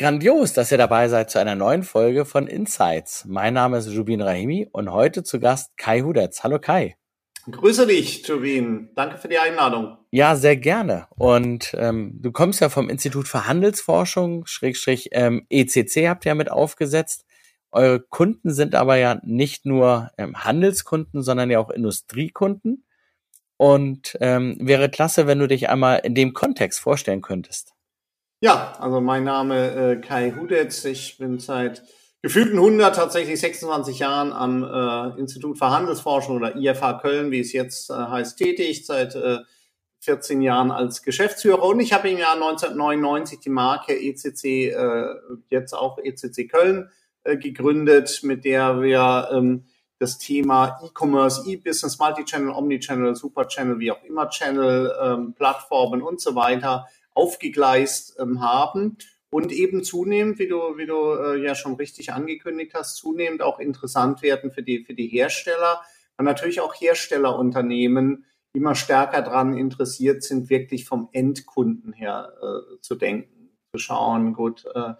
Grandios, dass ihr dabei seid zu einer neuen Folge von Insights. Mein Name ist Jubin Rahimi und heute zu Gast Kai Hudetz. Hallo Kai. Grüße dich, Jubin. Danke für die Einladung. Ja, sehr gerne. Und ähm, du kommst ja vom Institut für Handelsforschung, Schrägstrich ähm, ECC habt ihr ja mit aufgesetzt. Eure Kunden sind aber ja nicht nur ähm, Handelskunden, sondern ja auch Industriekunden. Und ähm, wäre klasse, wenn du dich einmal in dem Kontext vorstellen könntest. Ja, also mein Name äh, Kai Hudetz. Ich bin seit gefühlten 100, tatsächlich 26 Jahren am äh, Institut für Handelsforschung oder IFH Köln, wie es jetzt äh, heißt, tätig. Seit äh, 14 Jahren als Geschäftsführer und ich habe im Jahr 1999 die Marke ECC, äh, jetzt auch ECC Köln, äh, gegründet, mit der wir ähm, das Thema E-Commerce, E-Business, Multi-Channel, Omni-Channel, Super-Channel, wie auch immer Channel, ähm, Plattformen und so weiter aufgegleist ähm, haben und eben zunehmend, wie du, wie du äh, ja schon richtig angekündigt hast, zunehmend auch interessant werden für die, für die Hersteller. Und natürlich auch Herstellerunternehmen immer stärker daran interessiert sind, wirklich vom Endkunden her äh, zu denken, zu schauen, gut, äh,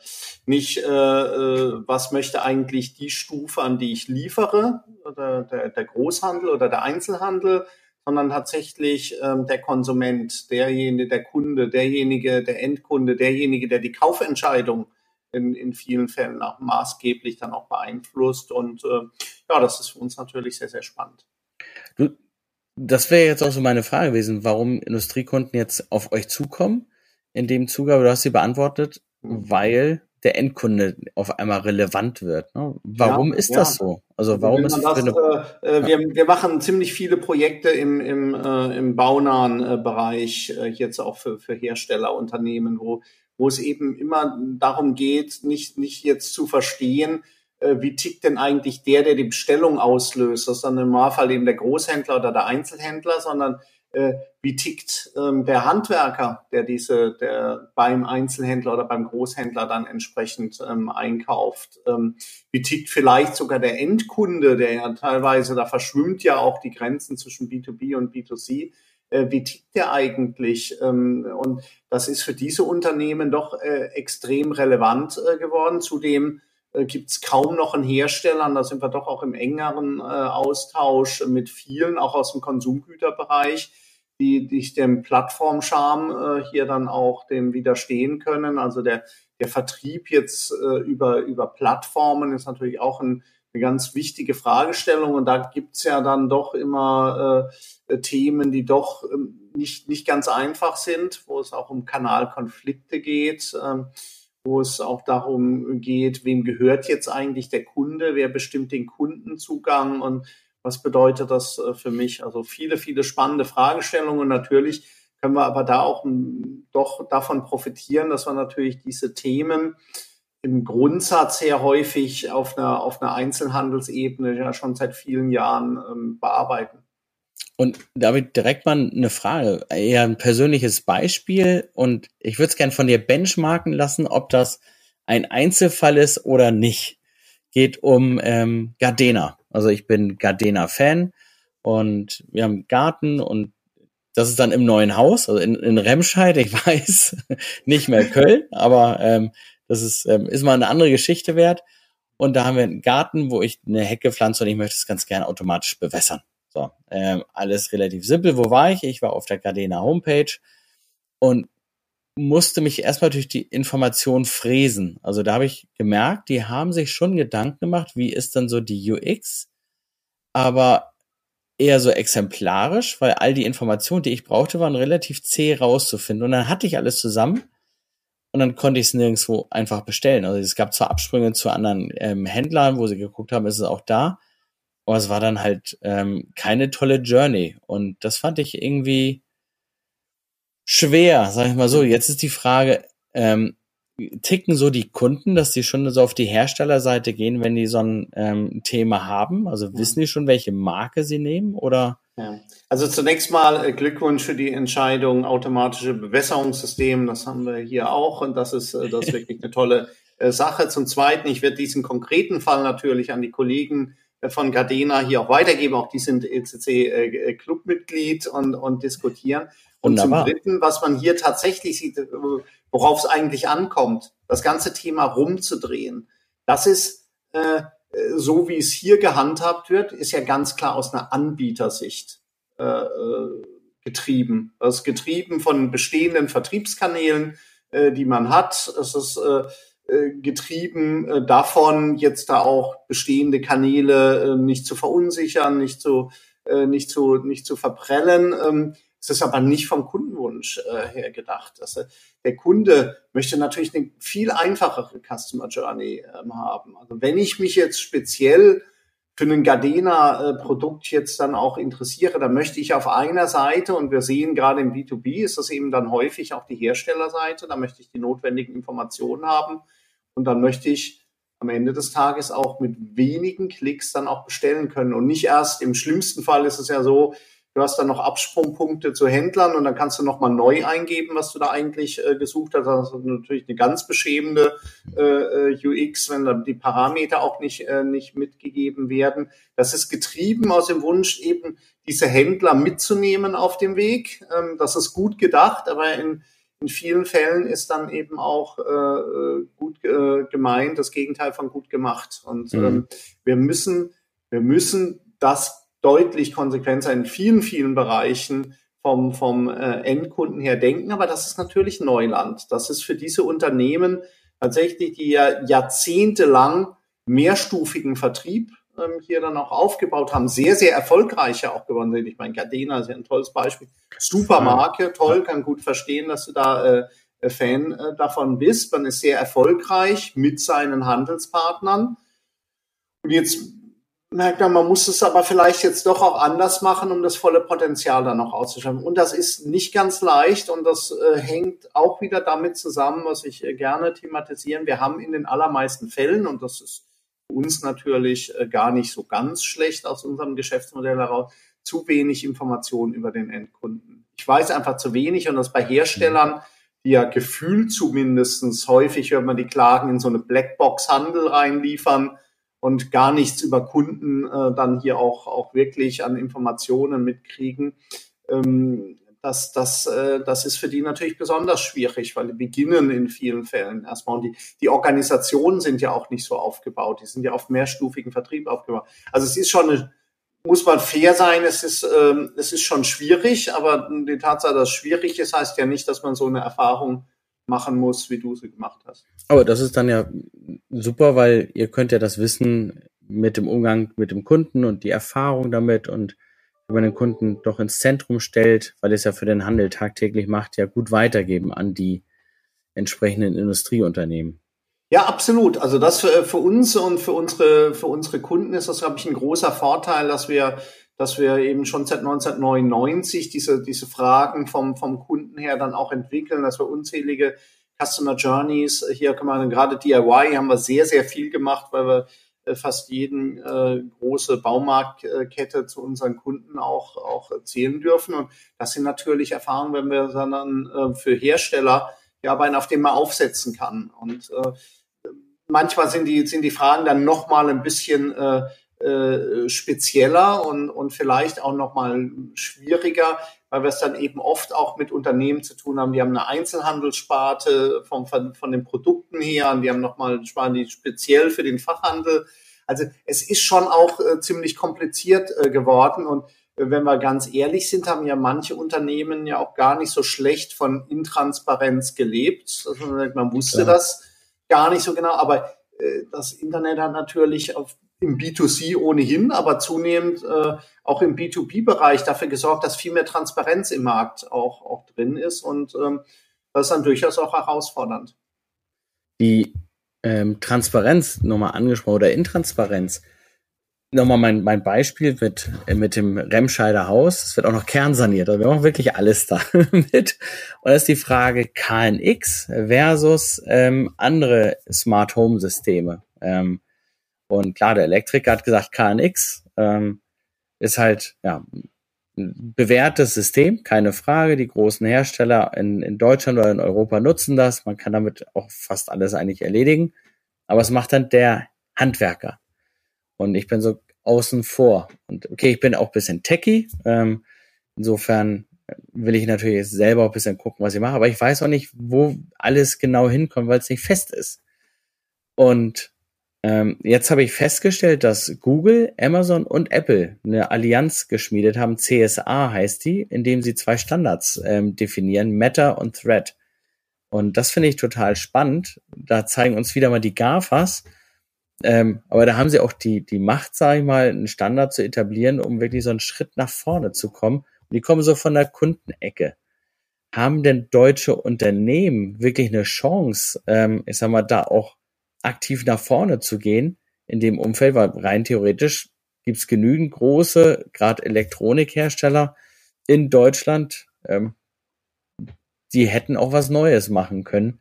nicht, äh, äh was möchte eigentlich die Stufe, an die ich liefere, oder der, der Großhandel oder der Einzelhandel, sondern tatsächlich ähm, der Konsument, derjenige, der Kunde, derjenige, der Endkunde, derjenige, der die Kaufentscheidung in, in vielen Fällen auch maßgeblich dann auch beeinflusst. Und äh, ja, das ist für uns natürlich sehr, sehr spannend. Du, das wäre jetzt auch so meine Frage gewesen, warum Industriekunden jetzt auf euch zukommen in dem Zuge, aber du hast sie beantwortet, mhm. weil der Endkunde auf einmal relevant wird. Ne? Warum ja, ist das ja. so? Also warum ist das, äh, äh, wir, wir machen ziemlich viele Projekte im, im, äh, im baunahen äh, Bereich, äh, jetzt auch für, für Herstellerunternehmen, wo, wo es eben immer darum geht, nicht, nicht jetzt zu verstehen, äh, wie tickt denn eigentlich der, der die Bestellung auslöst. Das ist dann im Normalfall eben der Großhändler oder der Einzelhändler, sondern äh, wie tickt ähm, der Handwerker, der diese, der beim Einzelhändler oder beim Großhändler dann entsprechend ähm, einkauft. Ähm, wie tickt vielleicht sogar der Endkunde, der ja teilweise, da verschwimmt ja auch die Grenzen zwischen B2B und B2C. Äh, wie tickt der eigentlich? Ähm, und das ist für diese Unternehmen doch äh, extrem relevant äh, geworden. Zudem äh, gibt es kaum noch einen Hersteller, da sind wir doch auch im engeren äh, Austausch mit vielen, auch aus dem Konsumgüterbereich, die, die dem Plattformscham äh, hier dann auch dem widerstehen können. Also der, der Vertrieb jetzt äh, über, über Plattformen ist natürlich auch ein, eine ganz wichtige Fragestellung. Und da gibt's ja dann doch immer äh, Themen, die doch ähm, nicht, nicht ganz einfach sind, wo es auch um Kanalkonflikte geht. Ähm, wo es auch darum geht, wem gehört jetzt eigentlich der Kunde, wer bestimmt den Kundenzugang und was bedeutet das äh, für mich? Also viele, viele spannende Fragestellungen. Natürlich können wir aber da auch hm, doch davon profitieren, dass wir natürlich diese Themen im Grundsatz sehr häufig auf einer, auf einer Einzelhandelsebene ja schon seit vielen Jahren ähm, bearbeiten. Und David, direkt mal eine Frage, eher ein persönliches Beispiel und ich würde es gern von dir benchmarken lassen, ob das ein Einzelfall ist oder nicht. Geht um ähm, Gardena. Also ich bin Gardena-Fan und wir haben Garten und das ist dann im neuen Haus, also in, in Remscheid, ich weiß, nicht mehr Köln, aber ähm, das ist, ähm, ist mal eine andere Geschichte wert. Und da haben wir einen Garten, wo ich eine Hecke pflanze und ich möchte es ganz gerne automatisch bewässern. So, ähm, alles relativ simpel. Wo war ich? Ich war auf der Gardena Homepage und musste mich erstmal durch die Information fräsen. Also da habe ich gemerkt, die haben sich schon Gedanken gemacht, wie ist dann so die UX, aber eher so exemplarisch, weil all die Informationen, die ich brauchte, waren relativ zäh rauszufinden. Und dann hatte ich alles zusammen und dann konnte ich es nirgendwo einfach bestellen. Also es gab zwar Absprünge zu anderen ähm, Händlern, wo sie geguckt haben, ist es auch da, aber es war dann halt ähm, keine tolle Journey. Und das fand ich irgendwie schwer, sag ich mal so. Jetzt ist die Frage, ähm, ticken so die Kunden, dass die schon so auf die Herstellerseite gehen, wenn die so ein ähm, Thema haben? Also wissen die schon, welche Marke sie nehmen oder? Ja. Also zunächst mal äh, Glückwunsch für die Entscheidung automatische Bewässerungssystem. Das haben wir hier auch und das ist, äh, das ist wirklich eine tolle äh, Sache. Zum Zweiten, ich werde diesen konkreten Fall natürlich an die Kollegen von Gardena hier auch weitergeben. Auch die sind ECC-Clubmitglied äh, und, und diskutieren. Und Wunderbar. zum Dritten, was man hier tatsächlich sieht, worauf es eigentlich ankommt, das ganze Thema rumzudrehen. Das ist äh, so, wie es hier gehandhabt wird, ist ja ganz klar aus einer Anbietersicht äh, äh getrieben. Das ist getrieben von bestehenden Vertriebskanälen, äh, die man hat. Es ist äh, äh, getrieben äh, davon, jetzt da auch bestehende Kanäle äh, nicht zu verunsichern, nicht zu, äh, nicht zu, nicht zu verprellen. Ähm, es ist aber nicht vom Kundenwunsch äh, her gedacht. Der Kunde möchte natürlich eine viel einfachere Customer Journey ähm, haben. Also wenn ich mich jetzt speziell für ein Gardena-Produkt jetzt dann auch interessiere, dann möchte ich auf einer Seite, und wir sehen gerade im B2B, ist das eben dann häufig auch die Herstellerseite, da möchte ich die notwendigen Informationen haben und dann möchte ich am Ende des Tages auch mit wenigen Klicks dann auch bestellen können und nicht erst im schlimmsten Fall ist es ja so, Du hast dann noch Absprungpunkte zu Händlern und dann kannst du nochmal neu eingeben, was du da eigentlich äh, gesucht hast. Das ist natürlich eine ganz beschämende äh, äh UX, wenn dann die Parameter auch nicht, äh, nicht mitgegeben werden. Das ist getrieben aus dem Wunsch, eben diese Händler mitzunehmen auf dem Weg. Ähm, das ist gut gedacht, aber in, in vielen Fällen ist dann eben auch äh, gut äh, gemeint, das Gegenteil von gut gemacht. Und mhm. ähm, wir müssen, wir müssen das deutlich konsequenter in vielen, vielen Bereichen vom, vom äh, Endkunden her denken. Aber das ist natürlich Neuland. Das ist für diese Unternehmen tatsächlich, die ja jahrzehntelang mehrstufigen Vertrieb ähm, hier dann auch aufgebaut haben, sehr, sehr erfolgreich ja auch geworden sind. Ich meine, Gardena ist ja ein tolles Beispiel. Super Marke, toll, kann gut verstehen, dass du da äh, Fan äh, davon bist. Man ist sehr erfolgreich mit seinen Handelspartnern. Und jetzt merkt man, man muss es aber vielleicht jetzt doch auch anders machen, um das volle Potenzial dann noch auszuschöpfen. Und das ist nicht ganz leicht und das äh, hängt auch wieder damit zusammen, was ich äh, gerne thematisieren. Wir haben in den allermeisten Fällen, und das ist uns natürlich äh, gar nicht so ganz schlecht aus unserem Geschäftsmodell heraus, zu wenig Informationen über den Endkunden. Ich weiß einfach zu wenig und das bei Herstellern, die ja gefühlt zumindestens häufig, wenn man die Klagen in so eine Blackbox-Handel reinliefern, und gar nichts über Kunden äh, dann hier auch, auch wirklich an Informationen mitkriegen. Ähm, das, das, äh, das ist für die natürlich besonders schwierig, weil die beginnen in vielen Fällen erstmal. Und die, die Organisationen sind ja auch nicht so aufgebaut. Die sind ja auf mehrstufigen Vertrieb aufgebaut. Also es ist schon eine, muss man fair sein, es ist, ähm, es ist schon schwierig, aber die Tatsache, dass es schwierig ist, heißt ja nicht, dass man so eine Erfahrung machen muss, wie du sie gemacht hast. Aber das ist dann ja super, weil ihr könnt ja das Wissen mit dem Umgang mit dem Kunden und die Erfahrung damit und man den Kunden doch ins Zentrum stellt, weil es ja für den Handel tagtäglich macht, ja gut weitergeben an die entsprechenden Industrieunternehmen. Ja, absolut. Also das für, für uns und für unsere, für unsere Kunden ist das, glaube ich, ein großer Vorteil, dass wir dass wir eben schon seit 1999 diese, diese Fragen vom, vom Kunden her dann auch entwickeln, dass wir unzählige Customer Journeys, hier gerade DIY haben wir sehr, sehr viel gemacht, weil wir fast jeden äh, große Baumarktkette zu unseren Kunden auch, auch erzählen dürfen. Und das sind natürlich Erfahrungen, wenn wir dann äh, für Hersteller ja, aber auf dem man aufsetzen kann. Und äh, manchmal sind die, sind die Fragen dann nochmal ein bisschen äh, äh, spezieller und, und vielleicht auch nochmal schwieriger, weil wir es dann eben oft auch mit Unternehmen zu tun haben. Die haben eine Einzelhandelssparte vom, von, von den Produkten her und die haben nochmal Sparen, die speziell für den Fachhandel. Also es ist schon auch äh, ziemlich kompliziert äh, geworden und äh, wenn wir ganz ehrlich sind, haben ja manche Unternehmen ja auch gar nicht so schlecht von Intransparenz gelebt. Also man wusste Klar. das gar nicht so genau, aber äh, das Internet hat natürlich auf im B2C ohnehin, aber zunehmend äh, auch im B2B-Bereich dafür gesorgt, dass viel mehr Transparenz im Markt auch, auch drin ist. Und ähm, das ist dann durchaus auch herausfordernd. Die ähm, Transparenz nochmal angesprochen oder Intransparenz. Nochmal mein, mein Beispiel mit, äh, mit dem Remscheider Haus. Es wird auch noch kernsaniert. Also wir machen wirklich alles da mit. Und das ist die Frage KNX versus ähm, andere Smart Home Systeme. Ähm, und klar, der Elektriker hat gesagt, KNX ähm, ist halt ja bewährtes System, keine Frage. Die großen Hersteller in, in Deutschland oder in Europa nutzen das. Man kann damit auch fast alles eigentlich erledigen. Aber es macht dann der Handwerker. Und ich bin so außen vor. Und okay, ich bin auch bisschen techy. Ähm, insofern will ich natürlich selber ein bisschen gucken, was ich mache, aber ich weiß auch nicht, wo alles genau hinkommt, weil es nicht fest ist. Und ähm, jetzt habe ich festgestellt, dass Google, Amazon und Apple eine Allianz geschmiedet haben. CSA heißt die, indem sie zwei Standards ähm, definieren, Meta und Thread. Und das finde ich total spannend. Da zeigen uns wieder mal die GAFAs. Ähm, aber da haben sie auch die, die Macht, sage ich mal, einen Standard zu etablieren, um wirklich so einen Schritt nach vorne zu kommen. Und die kommen so von der Kundenecke. Haben denn deutsche Unternehmen wirklich eine Chance, ähm, ich sag mal, da auch aktiv nach vorne zu gehen in dem Umfeld, weil rein theoretisch gibt's genügend große, gerade Elektronikhersteller in Deutschland, ähm, die hätten auch was Neues machen können,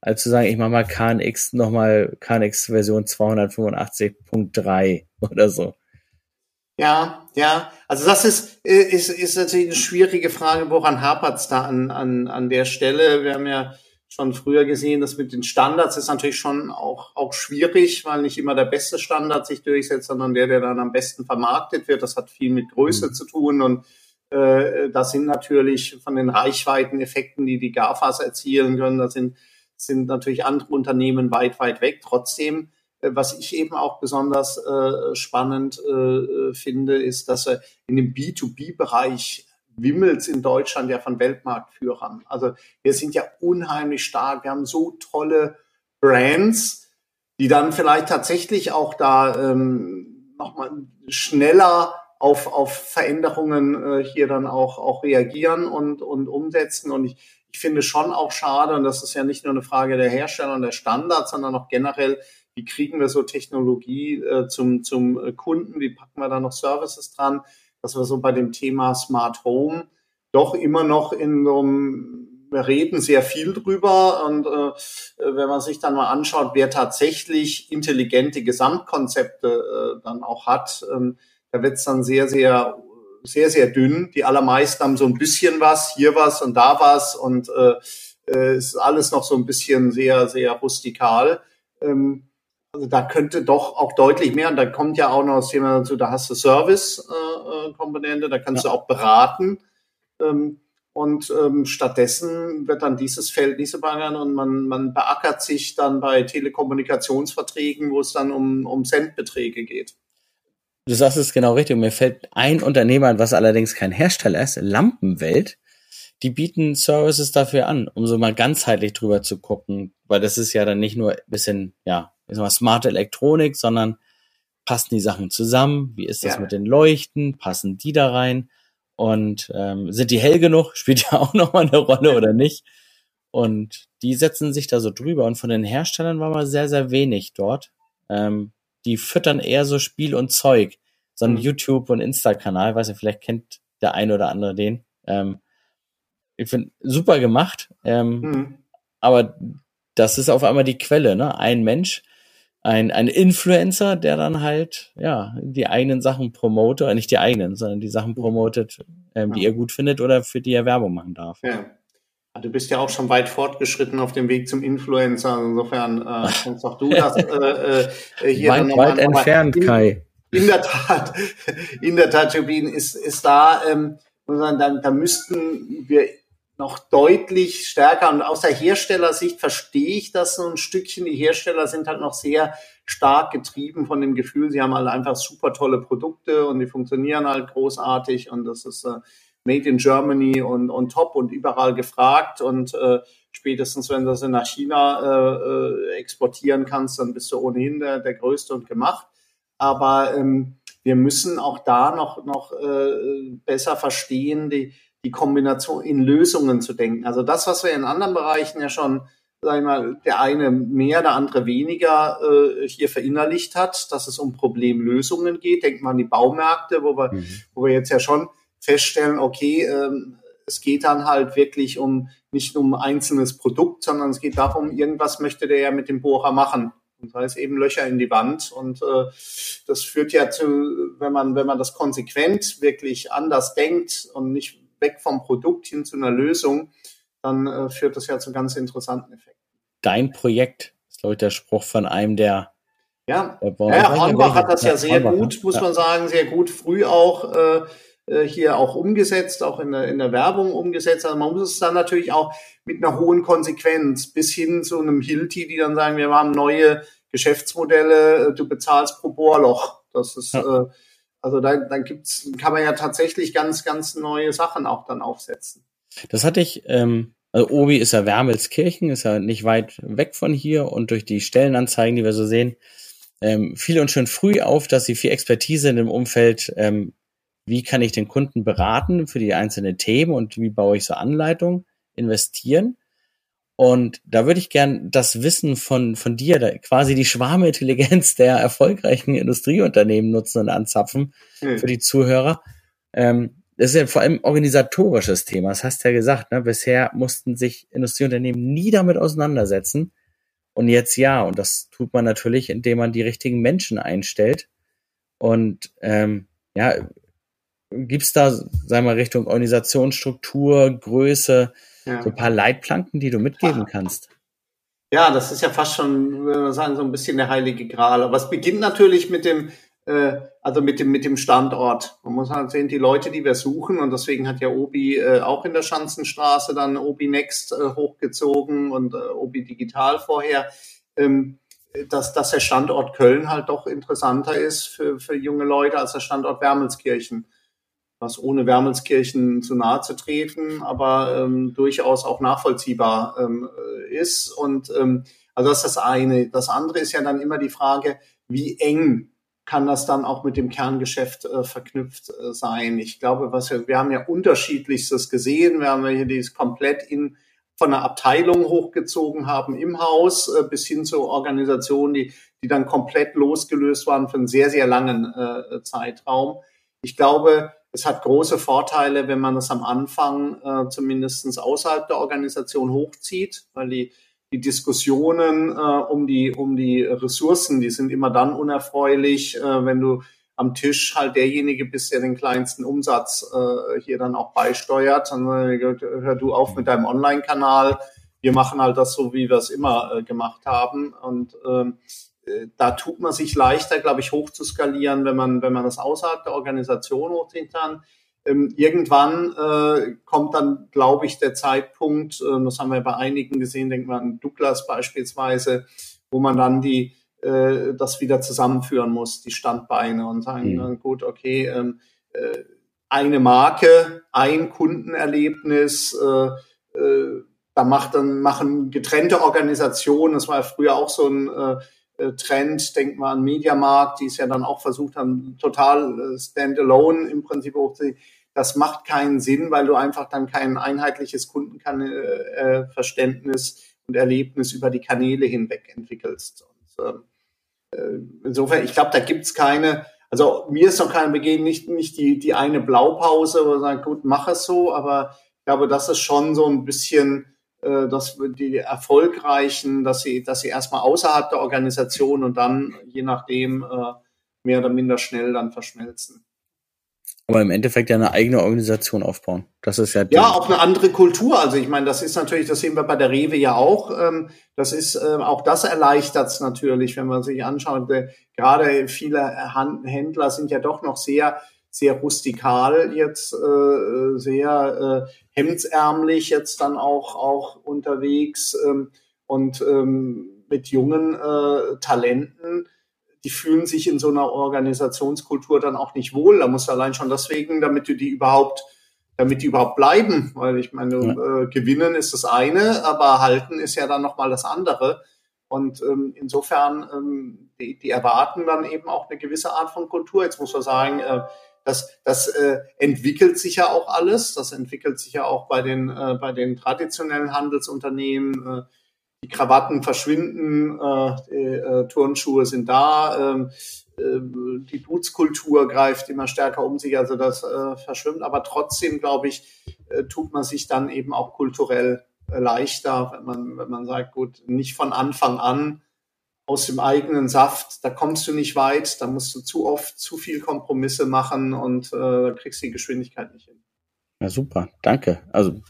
als zu sagen, ich mache mal KNX nochmal KNX Version 285.3 oder so. Ja, ja. Also das ist, ist, ist natürlich eine schwierige Frage, woran hapert's da an, an, an der Stelle? Wir haben ja schon früher gesehen, dass mit den Standards ist natürlich schon auch, auch schwierig, weil nicht immer der beste Standard sich durchsetzt, sondern der, der dann am besten vermarktet wird. Das hat viel mit Größe mhm. zu tun und äh, das sind natürlich von den Reichweiteneffekten, die die GAFAs erzielen können, da sind, sind natürlich andere Unternehmen weit, weit weg. Trotzdem, äh, was ich eben auch besonders äh, spannend äh, finde, ist, dass wir in dem B2B-Bereich wimmelt in Deutschland ja von Weltmarktführern. Also wir sind ja unheimlich stark. Wir haben so tolle Brands, die dann vielleicht tatsächlich auch da ähm, nochmal schneller auf, auf Veränderungen äh, hier dann auch, auch reagieren und, und umsetzen. Und ich, ich finde schon auch schade, und das ist ja nicht nur eine Frage der Hersteller und der Standards, sondern auch generell, wie kriegen wir so Technologie äh, zum, zum Kunden, wie packen wir da noch Services dran, dass wir so bei dem Thema Smart Home doch immer noch in so einem wir reden sehr viel drüber und äh, wenn man sich dann mal anschaut, wer tatsächlich intelligente Gesamtkonzepte äh, dann auch hat, ähm, da wird es dann sehr, sehr, sehr, sehr dünn. Die allermeisten haben so ein bisschen was, hier was und da was und äh, äh, ist alles noch so ein bisschen sehr, sehr rustikal. Ähm, also da könnte doch auch deutlich mehr, und da kommt ja auch noch das Thema dazu, da hast du Service-Komponente, äh, da kannst ja. du auch beraten. Ähm, und ähm, stattdessen wird dann dieses Feld nicht so beackern und man, man beackert sich dann bei Telekommunikationsverträgen, wo es dann um, um Centbeträge geht. Du sagst es genau richtig. Mir fällt ein Unternehmer an, was allerdings kein Hersteller ist, Lampenwelt. Die bieten Services dafür an, um so mal ganzheitlich drüber zu gucken, weil das ist ja dann nicht nur ein bisschen, ja, sag mal, smarte Elektronik, sondern passen die Sachen zusammen? Wie ist das ja. mit den Leuchten? Passen die da rein? Und ähm, sind die hell genug? Spielt ja auch nochmal eine Rolle oder nicht? Und die setzen sich da so drüber. Und von den Herstellern war mal sehr, sehr wenig dort. Ähm, die füttern eher so Spiel und Zeug. So ein mhm. YouTube- und Insta-Kanal, weiß nicht, vielleicht kennt der eine oder andere den. Ähm, ich finde, super gemacht. Ähm, mhm. Aber das ist auf einmal die Quelle, ne? Ein Mensch, ein, ein Influencer, der dann halt, ja, die eigenen Sachen promotet, nicht die eigenen, sondern die Sachen promotet, ähm, die er gut findet oder für die er Werbung machen darf. Ja. Du bist ja auch schon weit fortgeschritten auf dem Weg zum Influencer. Insofern äh, kannst auch du das äh, äh, hier weit, nochmal. Weit entfernt, in, Kai. In der Tat, in der Tat, Jobin, ist, ist da, ähm, da, da müssten wir noch deutlich stärker und aus der Herstellersicht verstehe ich das so ein Stückchen. Die Hersteller sind halt noch sehr stark getrieben von dem Gefühl, sie haben halt einfach super tolle Produkte und die funktionieren halt großartig und das ist äh, Made in Germany und, und top und überall gefragt und äh, spätestens wenn du das nach China äh, äh, exportieren kannst, dann bist du ohnehin der, der Größte und gemacht. Aber ähm, wir müssen auch da noch, noch äh, besser verstehen, die, die Kombination in Lösungen zu denken. Also das, was wir in anderen Bereichen ja schon, sag ich mal, der eine mehr, der andere weniger äh, hier verinnerlicht hat, dass es um Problemlösungen geht. Denkt man an die Baumärkte, wo wir, mhm. wo wir jetzt ja schon feststellen, okay, ähm, es geht dann halt wirklich um nicht um ein einzelnes Produkt, sondern es geht darum, irgendwas möchte der ja mit dem Bohrer machen. Und das heißt eben Löcher in die Wand. Und äh, das führt ja zu, wenn man, wenn man das konsequent wirklich anders denkt und nicht weg vom Produkt hin zu einer Lösung, dann äh, führt das ja zu ganz interessanten Effekten. Dein Projekt ist, glaube ich, der Spruch von einem der ja, ja, ja Hornbach hat das ja sehr gut, muss ja. man sagen, sehr gut früh auch äh, äh, hier auch umgesetzt, auch in der, in der Werbung umgesetzt. Also man muss es dann natürlich auch mit einer hohen Konsequenz bis hin zu einem Hilti, die dann sagen, wir haben neue Geschäftsmodelle, äh, du bezahlst pro Bohrloch. Das ist, ja. äh, also da, dann gibt's, kann man ja tatsächlich ganz, ganz neue Sachen auch dann aufsetzen. Das hatte ich, ähm, also Obi ist ja Wermelskirchen, ist ja nicht weit weg von hier und durch die Stellenanzeigen, die wir so sehen, ähm, fiel uns schon früh auf, dass sie viel Expertise in dem Umfeld, ähm, wie kann ich den Kunden beraten für die einzelnen Themen und wie baue ich so Anleitungen, investieren. Und da würde ich gern das Wissen von, von dir, da quasi die Schwarmintelligenz der erfolgreichen Industrieunternehmen nutzen und anzapfen mhm. für die Zuhörer. Ähm, das ist ja vor allem organisatorisches Thema. Das hast du ja gesagt, ne? bisher mussten sich Industrieunternehmen nie damit auseinandersetzen. Und jetzt ja. Und das tut man natürlich, indem man die richtigen Menschen einstellt. Und ähm, ja, gibt's da, sagen wir mal, Richtung Organisationsstruktur, Größe, ja. so ein paar Leitplanken, die du mitgeben kannst? Ja, das ist ja fast schon, würde man sagen, so ein bisschen der heilige Gral. Aber es beginnt natürlich mit dem, äh, also mit dem, mit dem Standort. Man muss halt sehen, die Leute, die wir suchen, und deswegen hat ja Obi äh, auch in der Schanzenstraße dann Obi Next äh, hochgezogen und äh, Obi Digital vorher, ähm, dass, dass der Standort Köln halt doch interessanter ist für, für junge Leute als der Standort Wermelskirchen. Was ohne Wermelskirchen zu nahe zu treten, aber ähm, durchaus auch nachvollziehbar ähm, ist. Und ähm, also das ist das eine. Das andere ist ja dann immer die Frage, wie eng kann das dann auch mit dem Kerngeschäft äh, verknüpft äh, sein. Ich glaube, was wir, wir haben ja unterschiedlichstes gesehen. Wir haben ja hier dieses komplett in von einer Abteilung hochgezogen haben im Haus äh, bis hin zu Organisationen, die, die dann komplett losgelöst waren für einen sehr, sehr langen äh, Zeitraum. Ich glaube, es hat große Vorteile, wenn man das am Anfang äh, zumindest außerhalb der Organisation hochzieht, weil die die Diskussionen äh, um die um die Ressourcen, die sind immer dann unerfreulich, äh, wenn du am Tisch halt derjenige bist, der den kleinsten Umsatz äh, hier dann auch beisteuert. Dann äh, hör du auf mit deinem Online-Kanal. Wir machen halt das so, wie wir es immer äh, gemacht haben. Und ähm, äh, da tut man sich leichter, glaube ich, hoch zu skalieren, wenn man, wenn man das außerhalb der Organisation hochziehen kann ähm, irgendwann äh, kommt dann, glaube ich, der Zeitpunkt, äh, das haben wir bei einigen gesehen, denkt man an Douglas beispielsweise, wo man dann die äh, das wieder zusammenführen muss, die Standbeine und sagen, mhm. gut, okay, ähm, äh, eine Marke, ein Kundenerlebnis, äh, äh, da macht dann machen getrennte Organisationen, das war ja früher auch so ein äh, äh Trend, denkt man an Mediamarkt, die es ja dann auch versucht haben, total äh, standalone im Prinzip hochzuziehen das macht keinen Sinn, weil du einfach dann kein einheitliches Kundenverständnis äh, und Erlebnis über die Kanäle hinweg entwickelst. Und, ähm, äh, insofern, ich glaube, da gibt's keine, also mir ist noch kein Begehen, nicht, nicht die, die eine Blaupause, wo man sagt, gut, mach es so, aber ich glaube, das ist schon so ein bisschen, äh, dass die erfolgreichen, dass sie, dass sie erstmal außerhalb der Organisation und dann je nachdem äh, mehr oder minder schnell dann verschmelzen. Aber im Endeffekt ja eine eigene Organisation aufbauen. Das ist ja ja auch eine andere Kultur. Also ich meine, das ist natürlich, das sehen wir bei der Rewe ja auch. Ähm, das ist ähm, auch das erleichtert es natürlich, wenn man sich anschaut. Äh, gerade viele Händler sind ja doch noch sehr sehr rustikal jetzt, äh, sehr äh, hemdsärmlich jetzt dann auch auch unterwegs ähm, und mit jungen Talenten die fühlen sich in so einer Organisationskultur dann auch nicht wohl. Da musst du allein schon deswegen, damit du die überhaupt, damit die überhaupt bleiben, weil ich meine, ja. äh, gewinnen ist das eine, aber halten ist ja dann nochmal das andere. Und ähm, insofern, ähm, die, die erwarten dann eben auch eine gewisse Art von Kultur. Jetzt muss man sagen, äh, das, das äh, entwickelt sich ja auch alles. Das entwickelt sich ja auch bei den, äh, bei den traditionellen Handelsunternehmen. Äh, die Krawatten verschwinden, äh, die, äh, Turnschuhe sind da, ähm, äh, die Bootskultur greift immer stärker um sich, also das äh, verschwimmt. Aber trotzdem, glaube ich, äh, tut man sich dann eben auch kulturell äh, leichter, wenn man, wenn man sagt, gut, nicht von Anfang an aus dem eigenen Saft, da kommst du nicht weit, da musst du zu oft zu viel Kompromisse machen und äh, da kriegst du die Geschwindigkeit nicht hin. Ja, super, danke. Also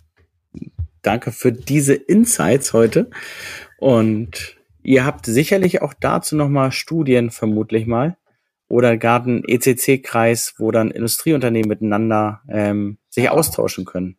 danke für diese Insights heute. Und ihr habt sicherlich auch dazu nochmal Studien, vermutlich mal. oder gerade ein ECC-Kreis, wo dann Industrieunternehmen miteinander ähm, sich austauschen können?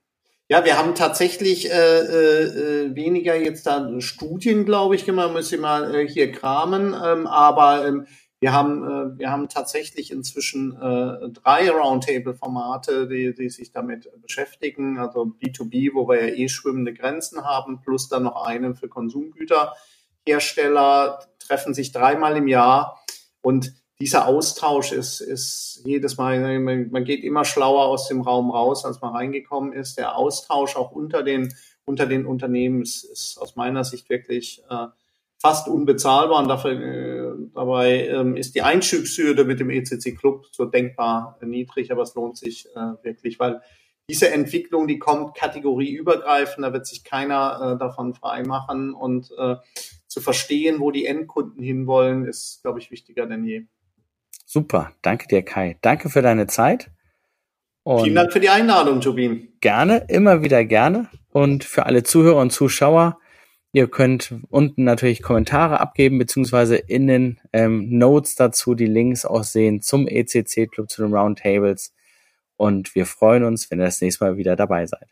Ja, wir haben tatsächlich äh, äh, weniger jetzt da Studien, glaube ich, gemacht, müssen wir mal äh, hier kramen, ähm, aber ähm, wir haben, äh, wir haben tatsächlich inzwischen äh, drei Roundtable-Formate, die, die sich damit beschäftigen. Also B2B, wo wir ja eh schwimmende Grenzen haben, plus dann noch einen für Konsumgüterhersteller, treffen sich dreimal im Jahr. Und dieser Austausch ist, ist jedes Mal, man geht immer schlauer aus dem Raum raus, als man reingekommen ist. Der Austausch auch unter den, unter den Unternehmen ist, ist aus meiner Sicht wirklich äh, fast unbezahlbar. Und dafür, äh, dabei ähm, ist die Einstiegshürde mit dem ECC Club so denkbar niedrig, aber es lohnt sich äh, wirklich, weil diese Entwicklung, die kommt kategorieübergreifend, da wird sich keiner äh, davon frei machen und äh, zu verstehen, wo die Endkunden hinwollen, ist, glaube ich, wichtiger denn je. Super, danke dir, Kai. Danke für deine Zeit. Und Vielen Dank für die Einladung, Jobin. Gerne, immer wieder gerne. Und für alle Zuhörer und Zuschauer, ihr könnt unten natürlich Kommentare abgeben, beziehungsweise in den ähm, Notes dazu die Links auch sehen zum ECC Club, zu den Roundtables. Und wir freuen uns, wenn ihr das nächste Mal wieder dabei seid.